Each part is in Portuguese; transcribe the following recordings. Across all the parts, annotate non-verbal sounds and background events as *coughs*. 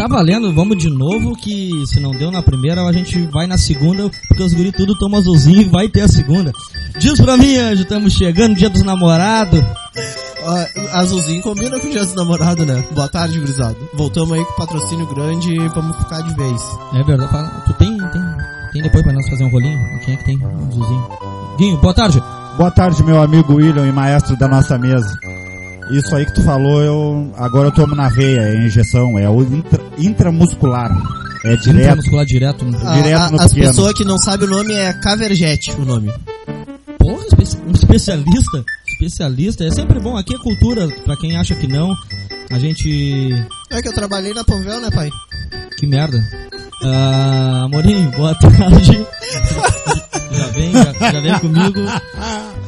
tá valendo, vamos de novo, que se não deu na primeira, a gente vai na segunda, porque os guri tudo tomam azulzinho e vai ter a segunda. Diz pra mim, Anjo, estamos chegando, dia dos namorados. Ó, azulzinho combina com o dia dos namorados, né? Boa tarde, gurizado. Voltamos aí com patrocínio grande e vamos ficar de vez. É verdade, fala, tu tem, tem, tem depois pra nós fazer um rolinho? Quem é que tem? Um azulzinho. Guinho, boa tarde. Boa tarde, meu amigo William e maestro da nossa mesa. Isso aí que tu falou, eu agora eu tomo na veia, é injeção, é o intra, intramuscular. É direto, Intramuscular direto. no- A- Direto a- no as pessoas que não sabem o nome é Caverjet, o nome. Porra, um especialista. Especialista. É sempre bom. Aqui é cultura, pra quem acha que não. A gente. É que eu trabalhei na Panvel, né, pai? Que merda. Ah, Amorim, boa tarde. *laughs* já vem, já, já vem comigo.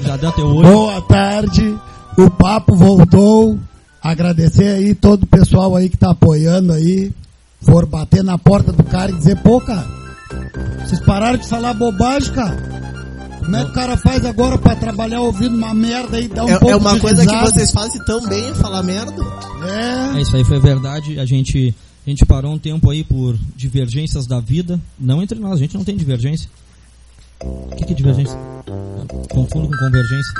Já deu teu olho. Boa tarde, o papo voltou. Agradecer aí todo o pessoal aí que tá apoiando aí. For bater na porta do cara e dizer, pô, cara, vocês pararam de falar bobagem, cara. Como é que o cara faz agora pra trabalhar ouvindo uma merda e dar um é, pouco é uma de coisa que risada? vocês fazem tão bem, é falar merda. É, É, isso aí foi verdade. A gente, a gente parou um tempo aí por divergências da vida. Não entre nós, a gente não tem divergência. O que, que é divergência? Confundo com convergência.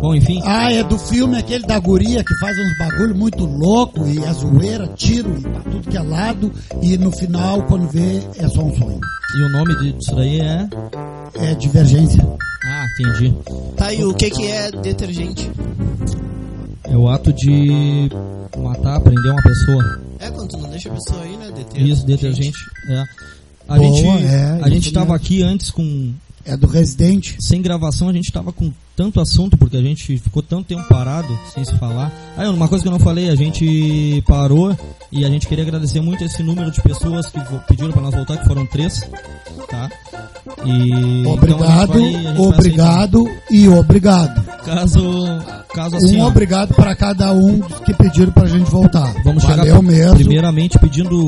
Bom, enfim. Ah, é do filme aquele da guria que faz uns bagulho muito louco e é zoeira, tiro e pra tudo que é lado. E no final, quando vê, é só um sonho. E o nome disso daí é. É divergência. Ah, entendi. Tá, e o que que é detergente? É o ato de matar, prender uma pessoa. É quando tu não deixa a pessoa aí, né? Deter. Isso, detergente. É. A Boa, gente, é, a gente tava aqui antes com É do Residente. sem gravação, a gente tava com tanto assunto porque a gente ficou tanto tempo parado sem se falar. Ah, uma coisa que eu não falei, a gente parou e a gente queria agradecer muito esse número de pessoas que pediram pra nós voltar, que foram três, tá? E então, Obrigado, gente vai obrigado e obrigado. Caso, caso assim, um ó, obrigado para cada um que pediram pra gente voltar. Vamos chegar Valeu mesmo. primeiramente pedindo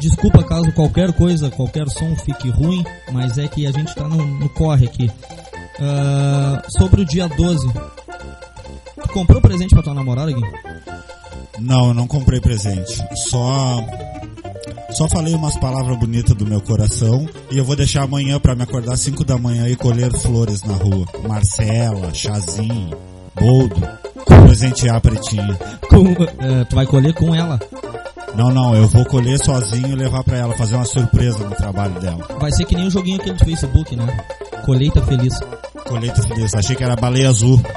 desculpa caso qualquer coisa, qualquer som fique ruim, mas é que a gente tá no, no corre aqui. Ah, sobre o dia 12. Tu comprou presente pra tua namorada, Gui? Não, eu não comprei presente. Só só falei umas palavras bonitas do meu coração e eu vou deixar amanhã pra me acordar às 5 da manhã e colher flores na rua. Marcela, Chazinho, Boldo, presentear a pretinha. Com, eh, tu vai colher com ela. Não, não, eu vou colher sozinho e levar pra ela, fazer uma surpresa no trabalho dela. Vai ser que nem o joguinho aquele do Facebook, né? Colheita feliz. Colheita feliz, achei que era baleia azul. *laughs*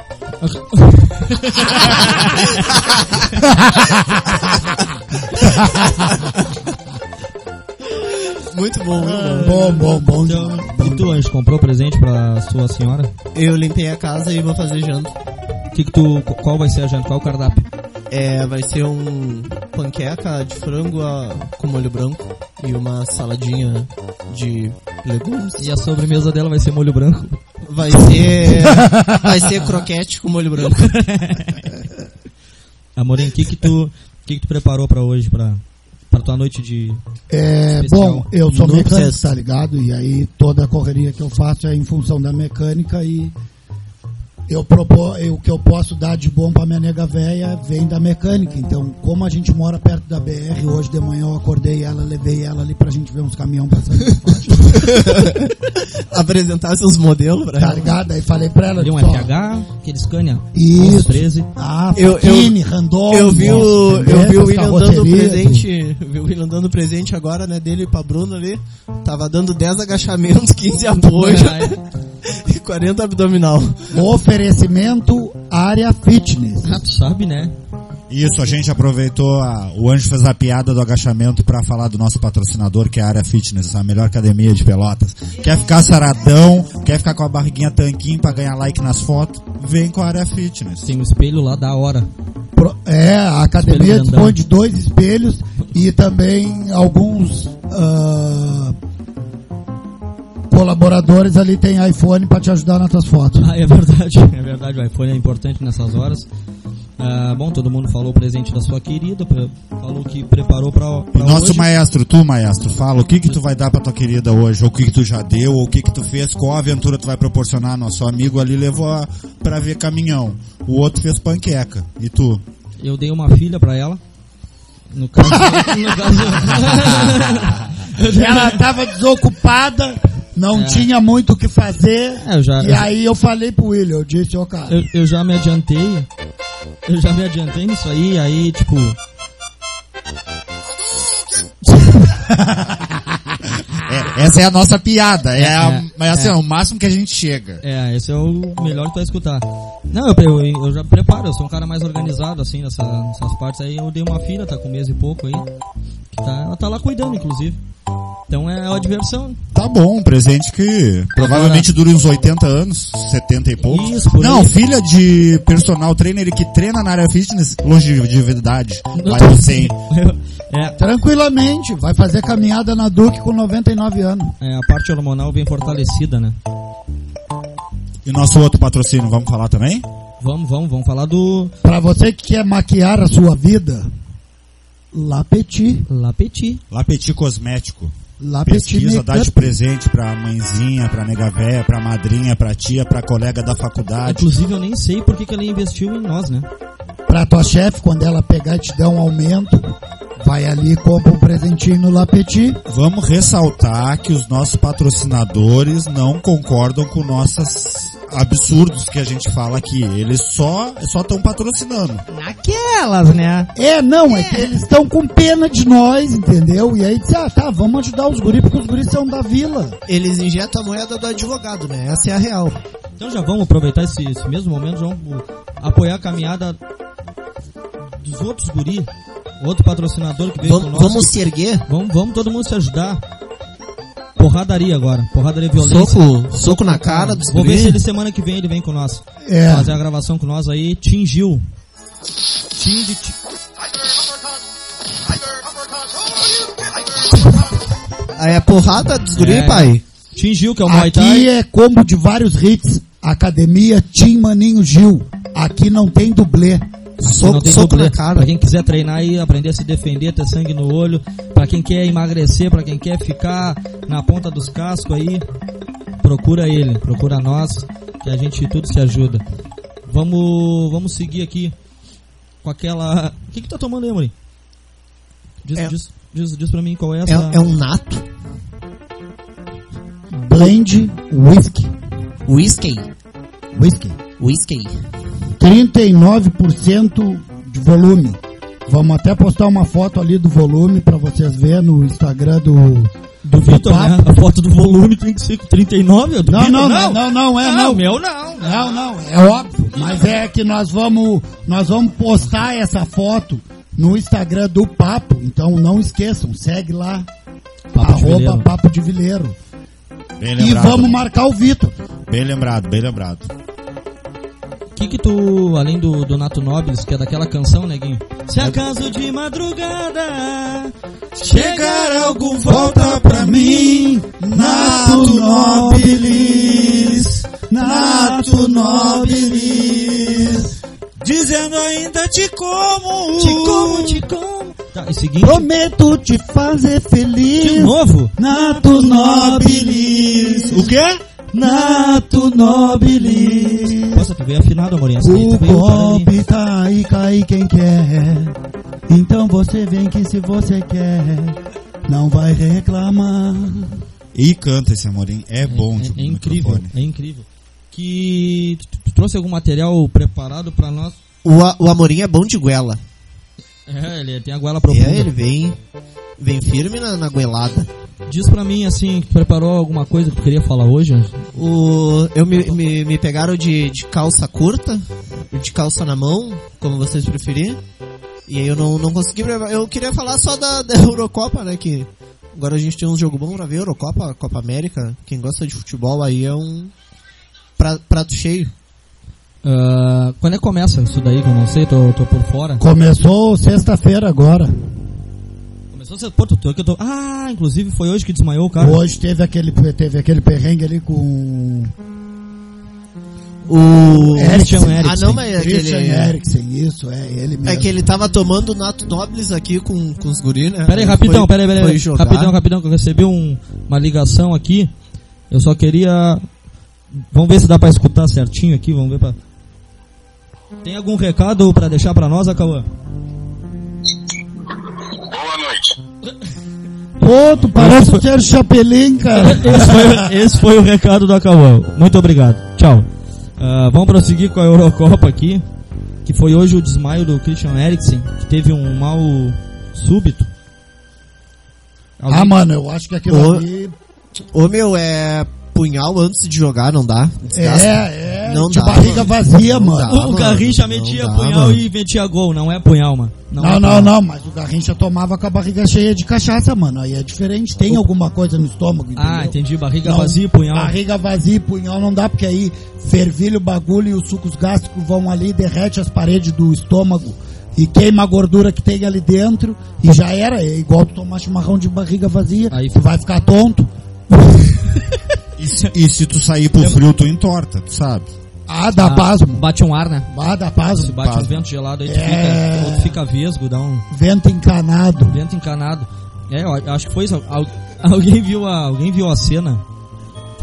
Muito bom, muito bom. Bom, bom, bom. Então, e tu, Anjo, comprou presente pra sua senhora? Eu limpei a casa e vou fazer janta. Que que tu, qual vai ser a janta? Qual o cardápio? É, vai ser um panqueca de frango ah, com molho branco e uma saladinha de legumes. E a sobremesa dela vai ser molho branco. Vai ser vai ser croquete com molho branco. *laughs* Amorim, o que que tu, que que tu preparou pra hoje, pra, pra tua noite de... É, Especial. bom, eu sou mecânico, tá ligado? E aí toda a correria que eu faço é em função da mecânica e eu propor, eu- o que eu posso dar de bom pra minha nega véia vem da mecânica. Então, como a gente mora perto da BR, hoje de manhã eu acordei ela, levei ela ali pra gente ver uns caminhão passando. *laughs* Apresentar seus modelos pra tá ela. ligado? Aí falei pra ela, Ali um disse, ó, FH, aquele Scania, Isso. 13. ah, Eu- eu- Fachini, Randon, Eu vi o, eu vi o William dando presente, vi o William dando presente agora, né, dele pra Bruno ali. Tava dando 10 agachamentos, *laughs* 15 apoio *laughs* e 40 abdominal. Oferecimento área fitness. Ah, tu sabe, né? Isso, a gente aproveitou, a- o Anjo fez a piada do agachamento pra falar do nosso patrocinador, que é a Área Fitness, a melhor academia de Pelotas. Quer ficar saradão, quer ficar com a barriguinha tanquinho pra ganhar like nas fotos? Vem com a Área Fitness. Tem um espelho lá da hora. Pro- É, a academia dispõe de dois espelhos e também alguns ah, colaboradores ali tem iPhone pra te ajudar nas tuas fotos. Ah, é verdade, *laughs* é verdade, o iPhone é importante nessas horas. Ah, bom, todo mundo falou o presente da sua querida, falou que preparou pra, pra nosso hoje. maestro, tu maestro, fala o que que tu vai dar pra tua querida hoje, ou o que que tu já deu, ou o que que tu fez, qual aventura tu vai proporcionar. Nosso amigo ali levou a, pra ver caminhão, o outro fez panqueca, e tu? Eu dei uma filha pra ela, No caso. *laughs* no caso *laughs* Ela tava desocupada, não É. tinha muito o que fazer. É, eu já- e eu- aí eu falei pro William, eu disse, ô cara, eu, eu já me adiantei. Eu já me adiantei nisso aí, aí, tipo. *laughs* É, essa é a nossa piada. É, a, É, é, assim, é. é o máximo que a gente chega. É, esse é o melhor vai escutar. Não, eu, eu, eu já preparo, eu sou um cara mais organizado, assim, nessa, nessas partes aí. Eu dei uma filha, tá com um mês e pouco aí. Que tá, ela tá lá cuidando, inclusive. Então é uma diversão. Tá bom, um presente que provavelmente dura uns 80 anos, 70 e poucos. Isso, por Não, aí. filha de personal trainer que treina na área fitness, longevidade. Vai ao 100. *laughs* É, tranquilamente, vai fazer caminhada na Duque com 99 anos. é, a parte hormonal bem fortalecida, né? E nosso outro patrocínio, vamos falar também? Vamos, vamos, vamos falar do Pra você que quer maquiar a sua vida, La Petit. La Petit. Lapeti Cosmético. La Pesquisa, dá de presente pra mãezinha, pra nega véia, pra madrinha, pra tia, pra colega da faculdade. Inclusive eu nem sei por que, que ela investiu em nós, né? Pra tua chefe, quando ela pegar e te der um aumento, vai ali e compra um presentinho no La Petit. Vamos ressaltar que os nossos patrocinadores não concordam com nossos absurdos que a gente fala aqui. Eles só só estão patrocinando. Naquelas, né? É, não, é que eles estão com pena de nós, entendeu? E aí disse, ah, tá, vamos ajudar os guris, porque os guris são da vila. Eles injetam a moeda do advogado, né? Essa é a real. Então já vamos aproveitar esse, esse mesmo momento, já vamos apoiar a caminhada dos outros guri, outro patrocinador que veio Vamos, conosco. vamos se erguer? Vamos, vamos todo mundo se ajudar. Porradaria agora, porradaria violência. Soco, soco na cara dos Vou ver se ele semana que vem ele vem com nós. É. Fazer a gravação com nós aí. Tim Gil. Tim de Ti- Aí é porrada dos guri, É. pai. Tim Gil, que é o Muay Aqui Thai. é combo de vários hits. Academia Tim Maninho Gil. Aqui não tem dublê. Aqui não tem soco dublê. cara. Pra quem quiser treinar e aprender a se defender, ter sangue no olho. Pra quem quer emagrecer, pra quem quer ficar na ponta dos cascos aí, procura ele, procura nós, que a gente tudo se ajuda. Vamos, vamos seguir aqui com aquela. O que que tá tomando aí, Amorim? Diz, É- diz, diz, diz pra mim qual é É, essa. é um nato. Blend Whisky. Whisky. Whisky. Whisky. 39% de volume. Vamos até postar uma foto ali do volume pra vocês verem no Instagram do, do Vitor, né? papo. A foto do volume tem que ser com 39, é do Não, não, não, não, não, é Não, não. meu não. Não, não, é óbvio. Mas é que nós vamos, nós vamos postar essa foto no Instagram do Papo. Então não esqueçam, segue lá. Papo de arroba Vileiro. Papo de Vileiro. Bem E lembrado. vamos marcar o Vitor. Bem lembrado, bem lembrado. O que que tu, além do, do Nato Nobles, que é daquela canção, neguinho? Se acaso de madrugada chegar algo, volta pra mim, Nato Nobilis, Nato Nobilis, dizendo ainda te como. Te como, te como. Tá, e seguinte, Prometo te fazer de feliz. novo. Nato Nobilis. O quê? Nato Nobilis. Nossa, tu veio afinado, aí O para ali. golpe tá aí, cai quem quer. Então você vem que se você quer, não vai reclamar. E canta esse amorim, é bom É, é incrível, microfone. é incrível. Que tu, tu trouxe algum material preparado pra nós? O, a- o Amorim é bom de goela. É, ele tem a goela profunda. É, ele vem, vem firme na, na goelada. Diz pra mim, assim, que preparou alguma coisa que tu queria falar hoje? O, eu me, me, me pegaram de, de calça curta, de calça na mão, como vocês preferirem. E aí eu não, não consegui preparar. Eu queria falar só da, da *laughs* Eurocopa, né? Que agora a gente tem um jogo bom pra ver, Eurocopa, Copa América. Quem gosta de futebol aí é um pra- prato cheio. Ah, quando é que começa isso daí, que eu não sei, tô, tô por fora. Começou sexta-feira agora. Ser, tu, tu, que eu tô... Ah, inclusive foi hoje que desmaiou o cara. Hoje teve aquele, teve aquele perrengue ali com O Christian Eriksen. Eriksen. Ah, não, mas é Christian aquele. Eriksen, isso, é ele mesmo. É que ele tava tomando Nato Nobles aqui com, com os guri, né? Pera aí, rapidão, Foi- pera aí, pera aí. Rapidão, rapidão, que eu recebi um, uma ligação aqui. Eu só queria... Vamos ver se dá pra escutar certinho aqui, vamos ver pra... Tem algum recado pra deixar pra nós, Acauã? Pô, tu parece o Sérgio Chapelin, cara. *laughs* Esse foi, esse foi o recado do Acauã. Muito obrigado. Tchau. Ah, vamos prosseguir com a Eurocopa aqui. Que foi hoje o desmaio do Christian Eriksen, que teve um mal súbito. Alguém- Ah, mano, eu acho que aquilo Ô, ali Ô meu, é punhal antes de jogar, não dá? Desgasta. é, é Não de dá, barriga mano. vazia, Não mano. dá. o, mano, Garrincha não metia dá, punhal mano. e metia gol, não é punhal, mano. Não, é não, punhal. não, mas o Garrincha tomava com a barriga cheia de cachaça, mano. Aí é diferente, tem alguma coisa no estômago, entendeu? Ah, entendi. Barriga Não, vazia e punhal. Barriga vazia e punhal não dá, porque aí fervilha o bagulho e os sucos gástricos vão ali, derrete as paredes do estômago e queima a gordura que tem ali dentro e já era. É igual tu tomar chimarrão de barriga vazia, Aí tu vai ficar tonto. *laughs* E se, e se tu sair pro frio, tu entorta, tu sabe? Ah, dá Ah, pasmo. Bate um ar, né? Ah, dá Se pasmo. bate um Pasmo. vento gelado aí, tu, É. fica, tu fica vesgo, dá um Vento encanado. vento encanado. É, eu acho que foi isso. Al- *laughs* alguém, viu a, alguém viu a cena?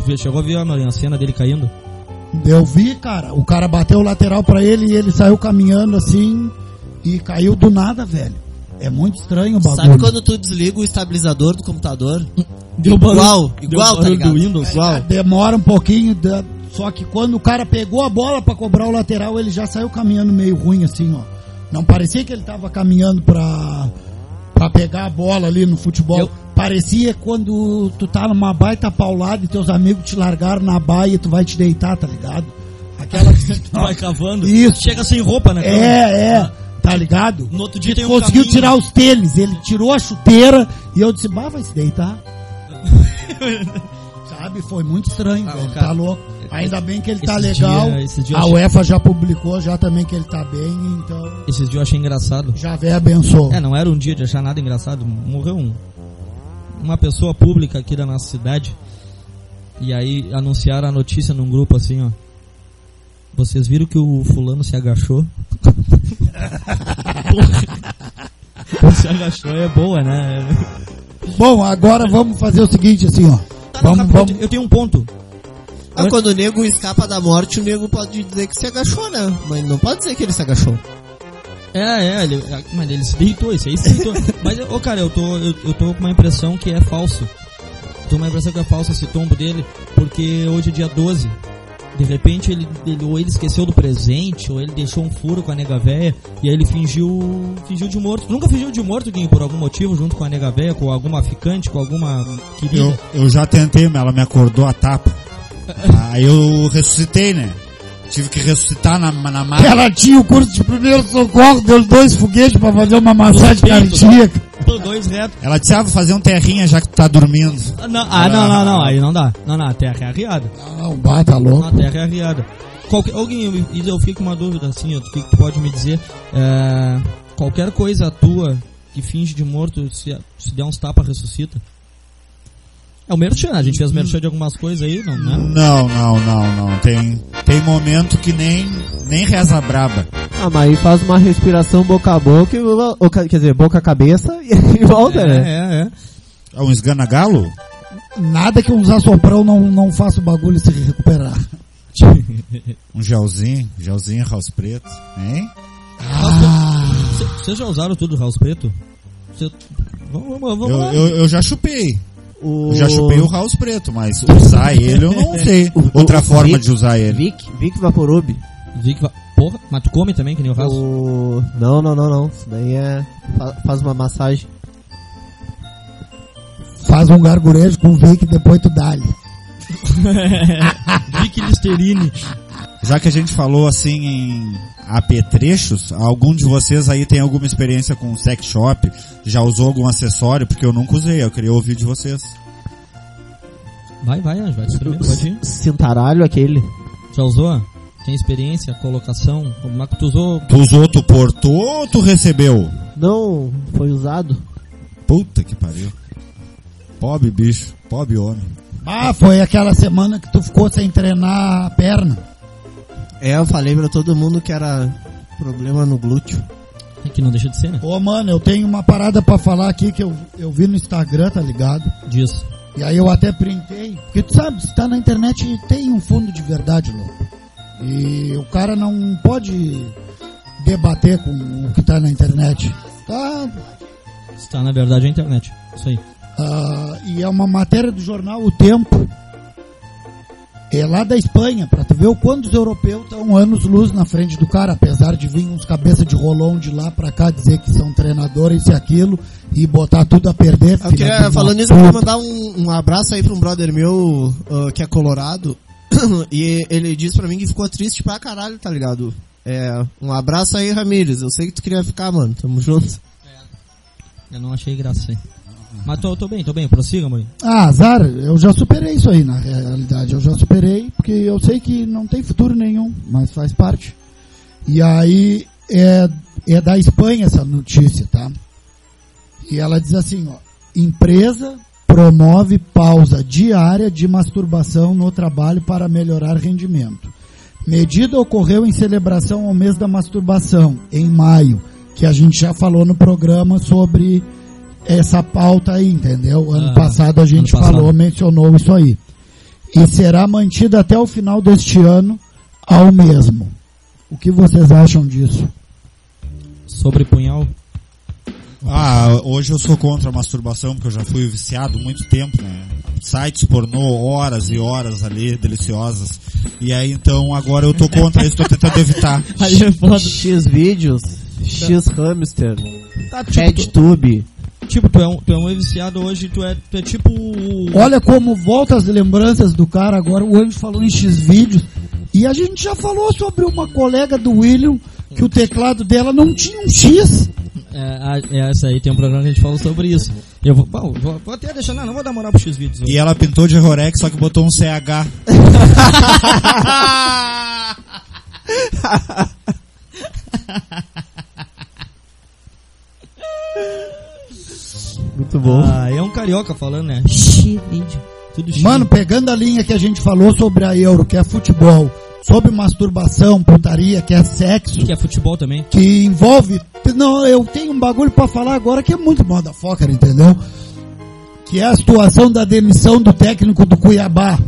Tu Chegou a ver a cena dele caindo? Eu vi, cara. O cara bateu o lateral pra ele e ele saiu caminhando assim e caiu do nada, velho. É muito estranho o bagulho. Sabe quando tu desliga o estabilizador do computador? Deu Igual, deu igual, tá barulho ligado? do Windows. É, Demora um pouquinho, só que quando o cara pegou a bola pra cobrar o lateral, ele já saiu caminhando meio ruim assim, ó. Não parecia que ele tava caminhando pra, pra pegar a bola ali no futebol. Eu- Parecia quando tu tá numa baita paulada e teus amigos te largaram na baia e tu vai te deitar, tá ligado? Aquela que Tu *laughs* vai cavando. Isso. Chega sem roupa, né? É, é, tá ligado? No outro dia tem um Conseguiu tirar os tênis, ele tirou a chuteira e eu disse, bah, vai se deitar. *laughs* Sabe, foi muito estranho, Ah, velho, o cara- tá louco. Ainda bem que ele tá legal. dia- a UEFA já publicou já também que ele tá bem, então Esses dias eu achei engraçado. já vem abençoou. É, não era um dia de achar nada engraçado. Morreu um, uma pessoa pública aqui da nossa cidade. E aí anunciaram a notícia num grupo assim, ó. Vocês viram que o fulano se agachou? *laughs* Se agachou é boa, né? Bom, agora vamos fazer o seguinte assim, ó. Não, Vamos. Eu tenho um ponto. Ah, quando o nego escapa da morte, o nego pode dizer que se agachou, né? Mas não pode dizer que ele se agachou. É, é, ele, é, mas ele se deitou, esse aí se deitou. *laughs* mas, ô cara, eu tô, eu, eu tô com uma impressão que é falso. Tô com uma impressão que é falso esse tombo dele, porque hoje é dia 12. De repente ele, ele- ou ele esqueceu do presente, ou ele deixou um furo com a nega véia, e aí ele fingiu, fingiu de morto. Nunca fingiu de morto, Guinho, por algum motivo, junto com a nega véia, com alguma ficante, com alguma querida. Eu, eu já tentei, mas ela me acordou a tapa. *laughs* Aí eu ressuscitei, né? Tive que ressuscitar na, na. Ela tinha o curso de primeiro socorro, deu dois foguetes pra fazer uma massagem cardíaca. Dois retos. Ela disse, ah, vou fazer um terrinha já que tu tá dormindo. Ah, não, ah, não, não, não, aí não dá. Não, não, a terra é arriada. Não, bah, tá louco. Na terra é arriada. Qualquer, alguém, eu, eu fiquei com uma dúvida assim, o que que tu pode me dizer? É, qualquer coisa tua que finge de morto, se, se der uns tapas, ressuscita? É o merchan, a gente fez merchan de algumas coisas aí, não, né? Não, não, não, não. Tem, tem momento que nem, nem reza braba. Ah, mas aí faz uma respiração boca a boca, e, ou, quer dizer, boca a cabeça e *laughs* volta, né? É, é, é. Ah, um esgana-galo? Nada que uns assoprão não, não faça o bagulho se recuperar. *laughs* Um gelzinho, gelzinho, house preto, hein? Cê- Vocês já usaram tudo House Preto? Cê- vamos, vamos, vamos Eu, lá. eu, eu já chupei. O... Eu já chupei o house preto, mas usar ele eu não *laughs* sei. Outra o forma Vic- de usar ele. Vic, Vic Vaporub. Vi que va- Porra, mas tu come também, que nem o House? O... Não, não, não, não. Isso daí é... fa- Faz uma massagem. Faz um gargurejo com o Vic e depois tu dá-lhe. *laughs* Vic Listerine. Já que a gente falou assim em apetrechos, algum de vocês aí tem alguma experiência com sex shop? Já usou algum acessório? Porque eu nunca usei, eu queria ouvir de vocês. Vai, vai, Anjo, vai te escrever, *laughs* pode ir. Cintaralho aquele. Já usou? Tem experiência, colocação? Como é que tu usou? Tu usou, tu portou ou tu recebeu? Não, foi usado. Puta que pariu. Pobre bicho, pobre homem. Ah, foi aquela semana que tu ficou sem treinar a perna. É, eu falei pra todo mundo que era problema no glúteo. É que não deixa de ser, né? Ô, mano, eu tenho uma parada pra falar aqui que eu, eu vi no Instagram, tá ligado? Diz. E aí eu até printei. Porque tu sabe, se tá na internet tem um fundo de verdade, louco. E o cara não pode debater com o que tá na internet. Tá, Está na verdade a internet. Isso aí. Ah, e é uma matéria do jornal O Tempo. É lá da Espanha, pra tu ver o quanto os europeus estão anos luz na frente do cara, apesar de vir uns cabeça de rolão de lá pra cá dizer que são treinadores e aquilo e botar tudo a perder. Eu queria, falando nisso, eu queria mandar um, um abraço aí pra um brother meu ah, que é colorado. *coughs* e ele disse pra mim que ficou triste pra caralho, tá ligado? É, um abraço aí, Ramires. Eu sei que tu queria ficar, mano. Tamo junto. Eu não achei graça aí. Mas tô, tô bem, tô bem. Prossiga, mãe. Ah, azar, eu já superei isso aí na realidade. Eu já superei, porque eu sei que não tem futuro nenhum, mas faz parte. E aí é, é da Espanha essa notícia, tá? E ela diz assim, ó, empresa promove pausa diária de masturbação no trabalho para melhorar rendimento. Medida ocorreu em celebração ao mês da masturbação, em maio, que a gente já falou no programa sobre essa pauta aí, entendeu? Ano Ah, passado a gente passado. falou, mencionou isso aí. E será mantida até o final deste ano ao mesmo. O que vocês acham disso? Sobre punhal. Ah, hoje eu sou contra a masturbação, porque eu já fui viciado muito tempo, né? Sites pornô, horas e horas ali, deliciosas. E aí, então, agora eu tô contra isso, tô tentando evitar. *laughs* Aí é foda. X vídeos, X hamster, Tá, tipo, RedTube. Tipo, tu é um, tu é um viciado hoje, tu é, tu é tipo. o- Olha como volta as lembranças do cara. Agora o Anjo falou em X vídeos. E a gente já falou sobre uma colega do William que o teclado dela não tinha um X. É, é, essa aí tem um programa que a gente falou sobre isso. Eu vou, bom, vou, vou até deixar, não, não vou dar moral pro X vídeos. E ela pintou de Rorex, só que botou um CH. *laughs* *laughs* bom. Ah, é um carioca falando, né? X vídeo. Tudo X. Mano, pegando a linha que a gente falou sobre a Euro, que é futebol, sobre masturbação, putaria, que é sexo, que é futebol também. que envolve. Não, eu tenho um bagulho pra falar agora que é muito motherfucker, entendeu? Que é a situação da demissão do técnico do Cuiabá,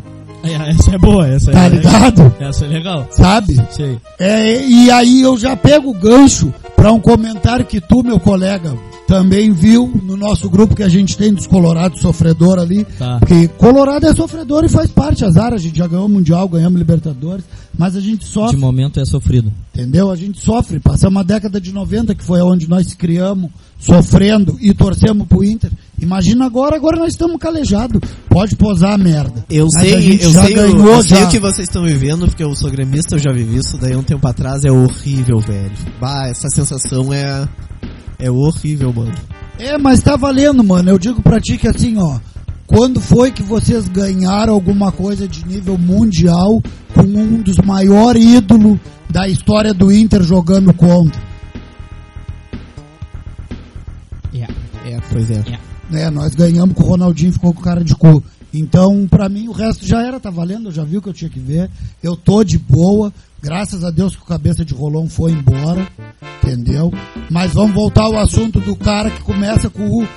É, essa é boa, essa tá é ligado? Essa é legal. Sabe? Sei. É, e aí eu já pego o gancho pra um comentário que tu, meu colega, também viu no nosso grupo que a gente tem dos Colorados sofredor ali. Tá. Porque Colorado é sofredor e faz parte, azar, a gente já ganhou o Mundial, ganhamos Libertadores, mas a gente De sofre, momento é sofrido. entendeu? A gente sofre, passamos a década de 90, que foi onde nós se criamos, sofrendo e torcemos pro Inter. Imagina agora, agora nós estamos calejados. Pode posar a merda. Eu Mas sei, eu sei, o- ganhou eu sei já. o que vocês estão vivendo, porque eu sou gremista, eu já vivi isso daí um tempo atrás, é horrível, velho. Bah, essa sensação é, é horrível, mano. É, mas tá valendo, mano. Eu digo pra ti que assim, ó. Quando foi que vocês ganharam alguma coisa de nível mundial com um dos maiores ídolos da história do Inter jogando contra? É, pois é. Né, nós ganhamos com o Ronaldinho ficou com cara de cu. Então, pra mim, o resto já era, tá valendo, eu já vi o que eu tinha que ver. Eu tô de boa, graças a Deus que o cabeça de rolão foi embora, entendeu? Mas vamos voltar ao assunto do cara que começa com o,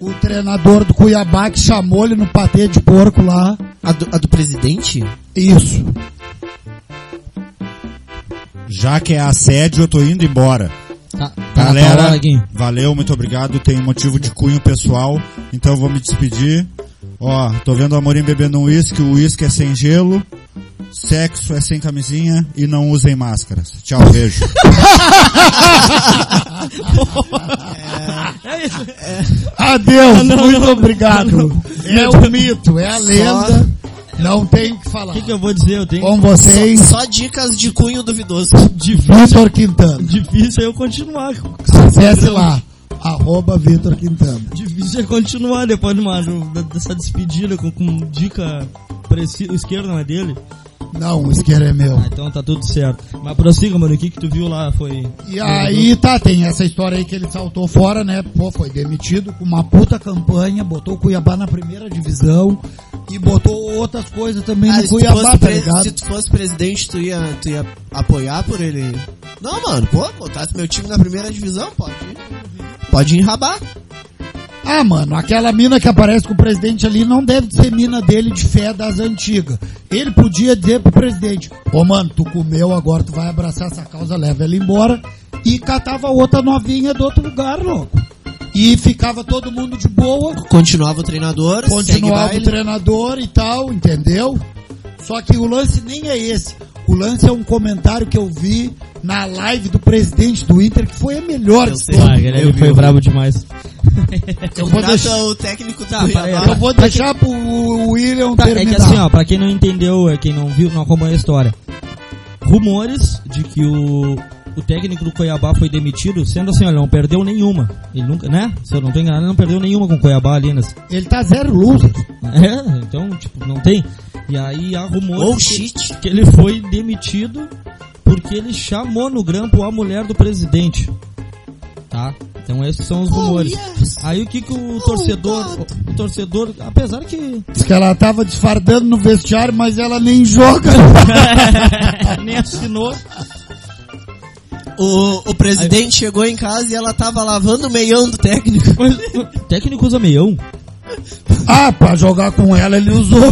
o treinador do Cuiabá que chamou ele no patê de porco lá. A do, a do presidente? Isso. Já que é assédio, eu tô indo embora. Tá, tá tua Galera, valeu, muito obrigado. Tem motivo de cunho pessoal, então eu vou me despedir. Ó, tô vendo o Amorim bebendo um uísque, o uísque é sem gelo, sexo é sem camisinha e não usem máscaras. Tchau, beijo. *laughs* É isso. Adeus, Não, muito não, obrigado. É o mito, é a lenda. Não tem o que falar. O que, que eu vou dizer? Eu tenho Com vocês, Só dicas de cunho duvidoso. difícil, Vitor Quintana. difícil é eu continuar. Acesse lá, arroba Vitor Quintana. Difícil é continuar depois de uma, dessa despedida com, com dica precisa. O esquerdo não é dele? Não, o isqueiro é meu. Ah, então tá tudo certo. Mas prossiga, mano. O que que tu viu lá foi... E aí tá, tem essa história aí que ele saltou fora, né? Pô, foi demitido com uma puta campanha, botou o Cuiabá na primeira divisão e botou outras coisas também Ah, no Cuiabá, tá ligado? se tu fosse presidente, tu ia, tu ia apoiar por ele? Não, mano, pô, botasse meu time na primeira divisão, pode ir. Pode enrabar. Ah, mano, aquela mina que aparece com o presidente ali não deve ser mina dele de fé das antigas. Ele podia dizer pro presidente, ô mano, tu comeu, agora tu vai abraçar essa causa, leva ela embora. E catava outra novinha do outro lugar, louco. E ficava todo mundo de boa, Continuava o treinador, segue continuava o baile. treinador e tal, entendeu? Só que o lance nem é esse. O lance é um comentário que eu vi na live do presidente do Inter, que foi a melhor Eu de sei. Ah, ele foi brabo demais. Eu vou deixar, o técnico do Tá, Cuiabá. eu vou deixar pro William Tá, é terminar. que assim, ó, pra quem não entendeu, é, quem não viu, não acompanhou a história. Rumores de que o, o técnico do Cuiabá foi demitido, sendo assim, olha, não perdeu nenhuma. Ele nunca, né? Se eu não tô enganado, ele não perdeu nenhuma com o Cuiabá ali nas. Ele tá zero loser. É, então, tipo, não tem. E aí há rumores Oh, que, shit. que ele foi demitido porque ele chamou no grampo a mulher do presidente. Tá? Então esses são os rumores. Aí o que que o torcedor, o, o torcedor, apesar que Diz que ela tava desfardando no vestiário, mas ela nem joga. *laughs* nem assinou, O, o presidente chegou em casa e ela tava lavando o meião do técnico. mas o técnico usa meião. ah, pra jogar com ela ele usou. *laughs*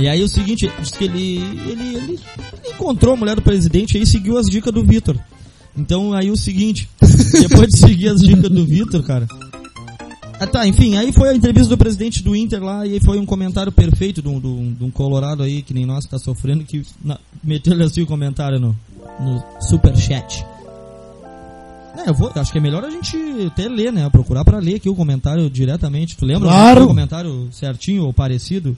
E aí o seguinte, diz que ele, ele, ele, encontrou a mulher do presidente e aí seguiu as dicas do Vitor. Então aí o seguinte, depois de seguir as dicas do Vitor, cara. Ah, tá, enfim, aí foi a entrevista do presidente do Inter lá e aí foi um comentário perfeito de um, de um- colorado aí que nem nós que tá sofrendo que na, meteu assim o comentário no, no superchat. É, eu vou, acho que é melhor a gente até ler, né? Procurar pra ler aqui o comentário diretamente. Tu lembra Claro. o comentário certinho ou parecido?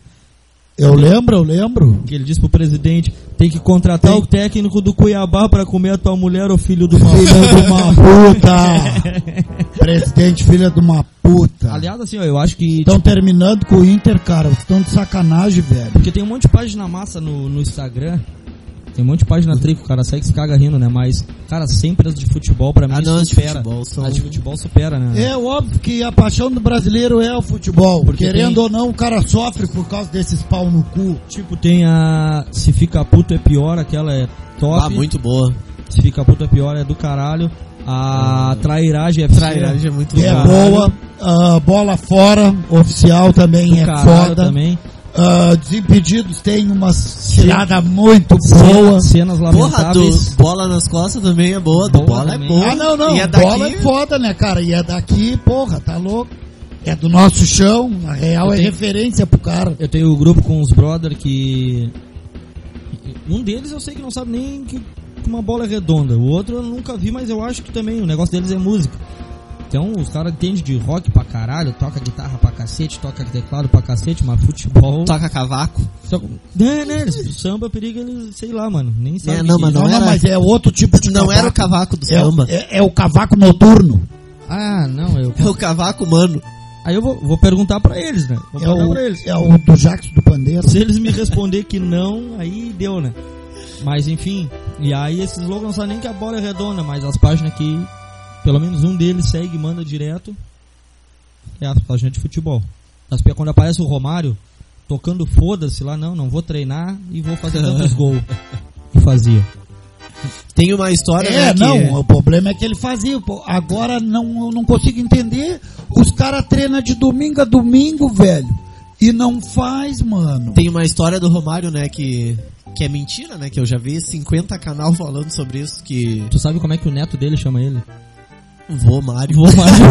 Eu lembro, eu lembro. Que ele disse pro presidente, tem que contratar Tem. o técnico do Cuiabá pra comer a tua mulher, ô filho do mal. Filha de uma puta. *laughs* Presidente, filha de uma puta. Aliás, assim, ó, eu acho que... Estão terminando com o Inter, cara. Estão de sacanagem, velho. Porque tem um monte de página massa no, no Instagram. Tem um monte de página tri que o cara segue e se caga rindo, né? Mas, cara, sempre as de futebol pra mim Ah, não, as de supera. futebol são- As de futebol supera, né? É óbvio que a paixão do brasileiro é o futebol. Porque Querendo tem- ou não, o cara sofre por causa desses pau no cu. Tipo, tem a... Se fica puto é pior, aquela é top. Ah, muito boa. Se fica puto é pior, é do caralho. A trairagem é Trairagem é muito é boa. Ah, bola fora, oficial também do é caralho foda. também. Ah, Desimpedidos tem umas tirada muito boa. Cenas Porra, lamentáveis. do bola nas costas também é boa. Do bola também. é boa. Ah, não, não. E é bola daqui. é foda, né, cara? E é daqui, porra, tá louco. É do nosso chão. Na real Eu é tenho- referência pro cara. Eu tenho o grupo com os brother que. Um deles eu sei que não sabe nem que uma bola é redonda. O outro eu nunca vi, mas eu acho que também o negócio deles é música. Então os caras entendem de rock pra caralho, toca guitarra pra cacete, toca teclado pra cacete, mas futebol. Toca cavaco. Só... Né, né? Eles, samba periga, eles, sei lá, mano. Nem sabe. É, não, mas Não, Não não, era- mas é outro tipo de Não cavaco. era o cavaco do É, samba. é, é o cavaco noturno. Ah, não, eu. É o cavaco, mano. Aí eu vou, vou perguntar pra eles, né? Vou É perguntar o, pra eles. é o do Jackson do Pandeiro. Se eles me responder que não, aí deu, né? Mas enfim, e aí esses loucos não sabem nem que a bola é redonda, mas as páginas que pelo menos um deles segue e manda direto é a página de futebol. As, quando aparece o Romário tocando foda-se lá, não, não vou treinar e vou fazer *laughs* tantos gols que fazia. Tem uma história, É, né, que- não, o problema é que ele fazia. pô. Agora não, eu não consigo entender. Os caras treinam de domingo a domingo, velho. E não faz, mano. Tem uma história do Romário, né, que, que é mentira, né, que eu já vi 50 canal *laughs* falando sobre isso, que Tu sabe como é que o neto dele chama ele? Vô Mário. Romário.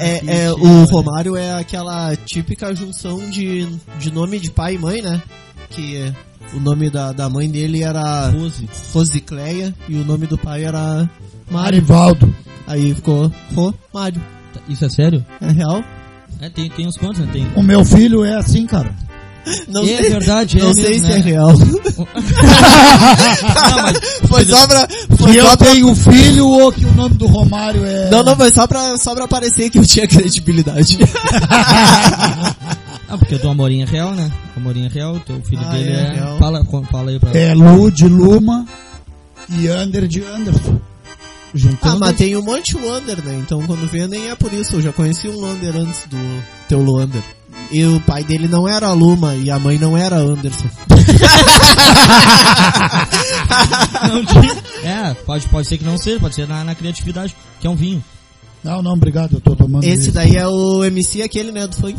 É, é, o Romário é aquela típica junção de, de nome de pai e mãe, né, que o nome da, da mãe dele era Rose. Rosicleia e o nome do pai era Mário. Marivaldo. Aí ficou Romário. Isso é sério? É real? É, tem, tem uns quantos, né? Tem. O meu filho é assim, cara. Não É sei, verdade, é não sei mesmo, se é né? real. *laughs* Não, mas Foi só pra... Foi Que só eu pra tenho filho ou que o nome do Romário é. Não, não, foi só pra, só pra parecer que eu tinha credibilidade. *laughs* Ah, porque o do Amorim é real, né? O Amorim é real, o teu filho Ah, dele é é. real. Fala, fala aí pra É Lu de Luma e Ander de Anderson. Juntando. ah, mas tem um monte de Wander, né? Então quando vê nem é por isso. Eu já conheci um Wander antes do teu Luander. E o pai dele não era Luma e a mãe não era Anderson. *laughs* Não É, pode, pode ser que não seja, pode ser na, na criatividade, que é um vinho. Não, não, obrigado, eu tô tomando Esse isso. daí é o MC aquele, né, do funk.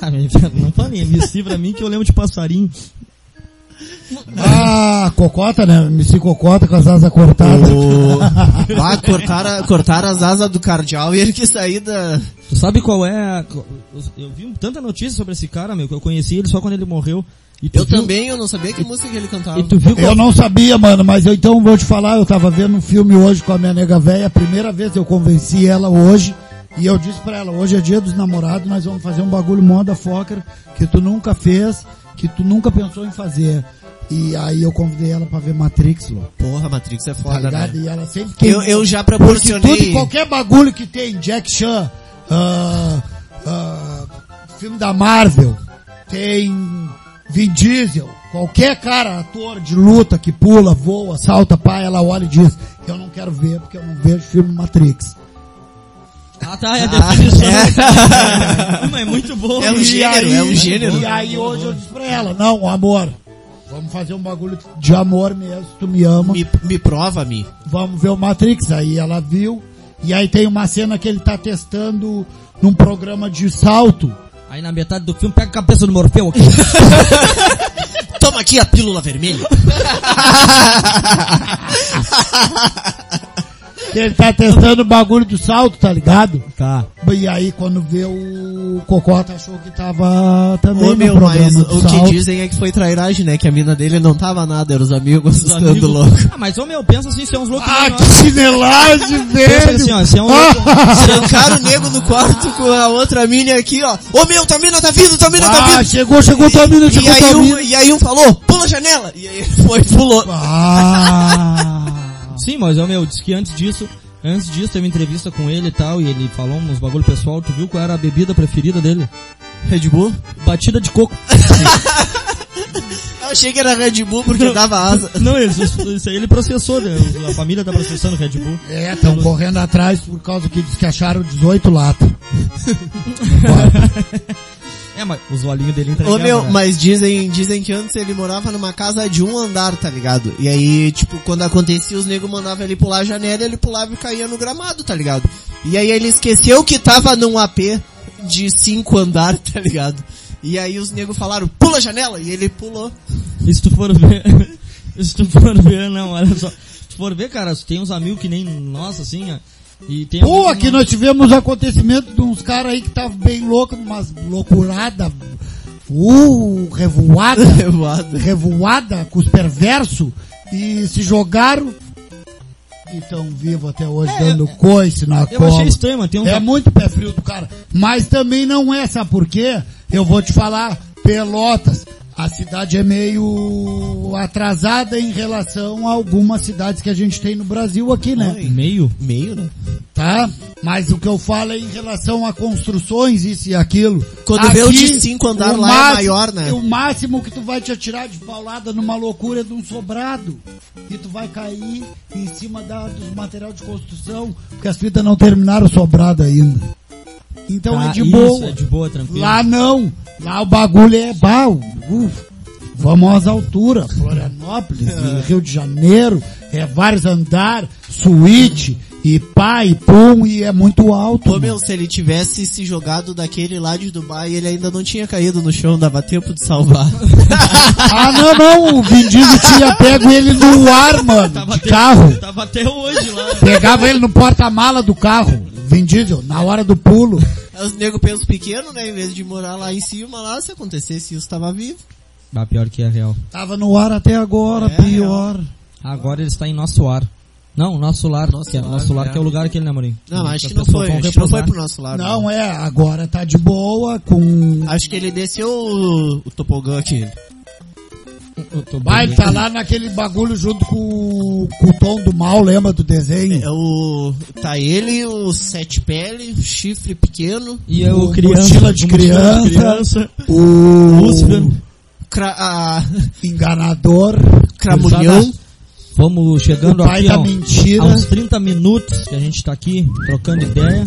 Ah, *laughs* Não falei, MC pra mim que eu lembro de passarinho. Ah, cocota, né? MC Cocota com as asas cortadas. O... *laughs* Ah, cortaram, cortaram as asas do cardeal e ele quis sair da... Tu sabe qual é a... Eu vi tanta notícia sobre esse cara, meu, que eu conheci ele só quando ele morreu. E Eu viu- também, eu não sabia que música que ele cantava. E tu viu qual... Eu não sabia, mano, mas eu então vou te falar, eu tava vendo um filme hoje com a minha nega velha, a primeira vez eu convenci ela hoje, e eu disse pra ela, hoje é dia dos namorados, nós vamos fazer um bagulho moda focker que tu nunca fez, que tu nunca pensou em fazer. E aí eu convidei ela pra ver Matrix, Lô. Porra, Matrix é Tá foda, ligado? né? E ela sempre. Eu, eu já Porque proporcionei... tudo, qualquer bagulho que tem, Jack Chan, ah, ah, filme da Marvel, tem Vin Diesel, qualquer cara, ator de luta que pula, voa, salta, pá, ela olha e diz, eu não quero ver porque eu não vejo filme Matrix. Ah, tá, é a definição. *laughs* Mas é muito bom. É um gênero, aí- é um gênero. E aí hoje eu disse pra ela, não, amor, vamos fazer um bagulho de amor mesmo, tu me ama. Me, me prova, me. vamos ver o Matrix. Aí ela viu. E aí tem uma cena que ele tá testando num programa de salto. Aí na metade do filme pega a cabeça do Morfeu aqui. *laughs* Toma aqui a pílula vermelha. *laughs* Ele tá testando o bagulho do salto, tá ligado? Tá. E aí quando vê o Cocota achou que tava também Ô, no meu, programa mas do o que salto. dizem é que foi trairagem, né? Que a mina dele não tava nada, eram os amigos Os assustando amigos- louco. Ah, mas ô meu, pensa assim, se é uns loucos. Ah, que chinelagem, *laughs* Pensa assim, velho! ó, se é um louco. *laughs* Trancaram o nego no quarto com a outra mina aqui, ó. Ô meu, tua mina tá vindo, tua mina tá Ah, vindo. chegou, chegou tua mina, E chegou aí, tua um, mina. e aí um falou, pula a janela. E aí ele foi e pulou. Ah, *laughs* Sim, mas ô meu, disse que antes disso, antes disso teve entrevista com ele e tal, e ele falou uns bagulho pessoal, tu viu qual era a bebida preferida dele? Red Bull? Batida de coco. *laughs* Eu achei que era Red Bull porque dava asa. *laughs* Não, isso, isso aí ele processou, né? A família tá processando Red Bull. é, estão correndo atrás por causa que diz que acharam 18 latas. *laughs* É, mas os olhinhos dele entregavam. Ô meu, né? mas dizem, dizem que antes ele morava numa casa de um andar, tá ligado? E aí, tipo, quando acontecia, os negros mandavam ele pular a janela, ele pulava e caía no gramado, tá ligado? E aí ele esqueceu que tava num AP de cinco andar, *laughs* tá ligado? E aí os negros falaram, pula a janela! E ele pulou. E se tu for ver, *laughs* se tu for ver, não, olha só. Se tu for ver, cara, tem uns amigos que nem nós, assim, ó, e tem Pô, alguns aqui nós tivemos acontecimento de uns caras aí que estavam bem loucos, umas loucurada, uh, revoada, *laughs* Revoada. revoada com os perversos, e se jogaram e estão vivos até hoje, dando coice na Eu cola. achei estranho, mano, tem um... É muito pé frio do cara. Mas também não é, sabe por quê? Eu vou te falar, Pelotas, a cidade é meio atrasada em relação a algumas cidades que a gente tem no Brasil aqui, né? Meio? Meio, né? Tá? Mas o que eu falo é em relação a construções, isso e aquilo. Quando vê o de cinco andar lá é maior, né? O máximo que tu vai te atirar de paulada numa loucura é de um sobrado. E tu vai cair em cima da, dos material de construção, porque as fitas não terminaram o sobrado ainda. Então Ah, é de isso, boa. é de boa, tranquilo. Lá não. Lá o bagulho é bal. Uf. Vamos às alturas. Florianópolis, e *laughs* Rio de Janeiro, é vários andares, suíte, e pá, e pum, e é muito alto. Ô mano. meu, se ele tivesse se jogado daquele lá de Dubai, ele ainda não tinha caído no chão, dava tempo de salvar. *laughs* Ah, não, não, o Vin Diesel tinha pego ele no ar, mano, de até, carro. Tava até hoje lá. Pegava ele no porta-mala do carro, Vin Diesel, na hora do pulo. *laughs* Os nego pensos pequenos, né? Em vez de morar lá em cima, lá, se acontecesse isso, tava vivo. Ah, pior que é real. Tava no ar até agora, É, pior. Agora ele está em nosso ar. Não, nosso lar, Nosso que é, lar, nosso lar é. que é o lugar que ele namorinho. Não, acho que não foi, acho que não foi pro nosso lado. Não, é, agora tá de boa, com Acho que ele desceu o, o topogã aqui. Vai, ele tá lá naquele bagulho junto com, o- com o tom do mal, lembra do desenho? É o, tá ele, o sete pele, o chifre pequeno, E eu, O criança, mochila de o mochila de criança. criança, O Lúcifer. cra, a, enganador, cramulhão. Vamos chegando aqui, da ó, mentira. uns 30 minutos que a gente tá aqui trocando ideia.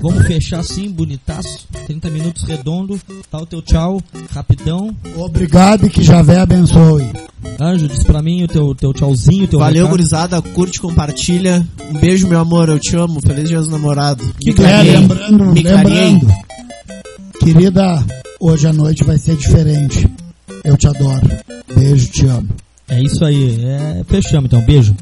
Vamos fechar assim, bonitaço. 30 minutos redondo. Tá o teu tchau, rapidão. Obrigado e que Javé abençoe. Anjo, diz pra mim o teu, teu tchauzinho, teu Valeu, recado. gurizada, curte, compartilha. Um beijo, meu amor, eu te amo. Feliz dia dos namorados. Me É, lembrando, Me lembrando. Querida, hoje à noite vai ser diferente. Eu te adoro. Beijo, te amo. É isso aí. É, fechamos então. Beijo.